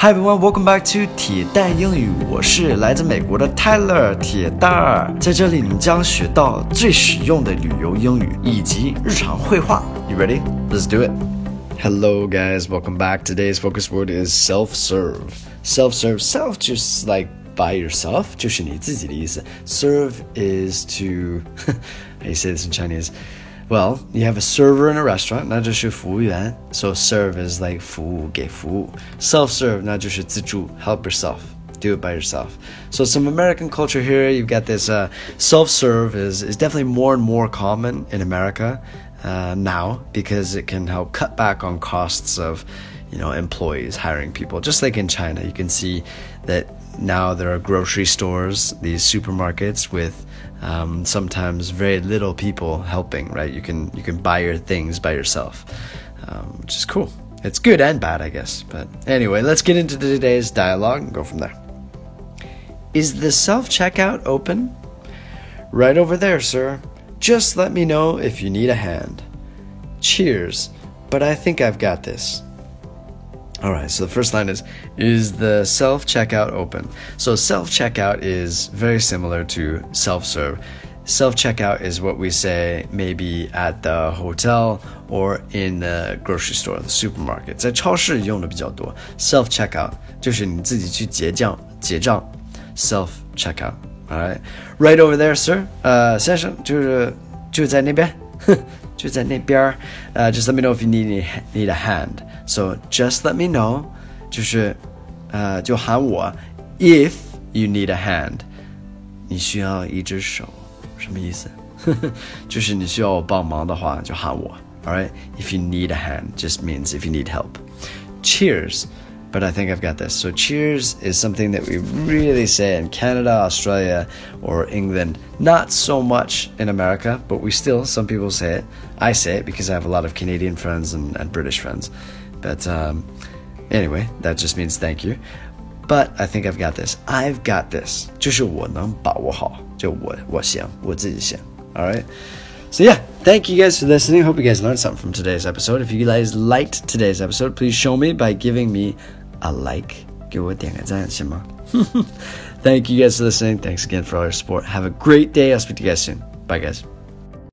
Hi everyone, welcome back to 铁蛋英语。我是来自美国的 Tyler 铁蛋儿，在这里你将学到最实用的旅游英语以及日常会话。You ready? Let's do it. Hello guys, welcome back. Today's focus word is self-serve. Self-serve, self just like by yourself 就是你自己的意思。Serve is to, how you say this in Chinese? Well, you have a server in a restaurant, 那就是服务员. So serve is like 服务给服务. Self-serve 那就是自助 help yourself. Do it by yourself. So some American culture here, you've got this uh, self-serve is, is definitely more and more common in America uh, now because it can help cut back on costs of you know employees hiring people. Just like in china you can see that now there are grocery stores these supermarkets with um, sometimes very little people helping right? You can you can buy your things by yourself um, which is cool. It's good and bad i guess. But anyway let's get into today's dialogue and go from there. Is the self-checkout open? Right over there sir just let me know if you need a hand cheers but i think i've got this all right, so the first line is Is the self checkout open? So, self checkout is very similar to self serve. Self checkout is what we say maybe at the hotel or in the grocery store, the supermarket. 在超市用的比较多。Self checkout 就是你自己去结账结账。Self checkout. All right, right over there, sir. 呃，先生，就是就在那边。就在那边儿，呃、uh,，just let me know if you need need a hand. So just let me know，就是呃，就喊我，if you need a hand，你需要一只手，什么意思？就是你需要我帮忙的话，就喊我。Alright, if you need a hand, just means if you need help. Cheers but I think I've got this. So, cheers is something that we really say in Canada, Australia, or England. Not so much in America, but we still, some people say it. I say it because I have a lot of Canadian friends and, and British friends. But um, anyway, that just means thank you. But I think I've got this. I've got this. 就是我能把握好，就我我行，我自己行。All right. So yeah, thank you guys for listening. Hope you guys learned something from today's episode. If you guys liked today's episode, please show me by giving me a like. Thank you guys for listening. Thanks again for all your support. Have a great day. I'll speak to you guys soon. Bye, guys.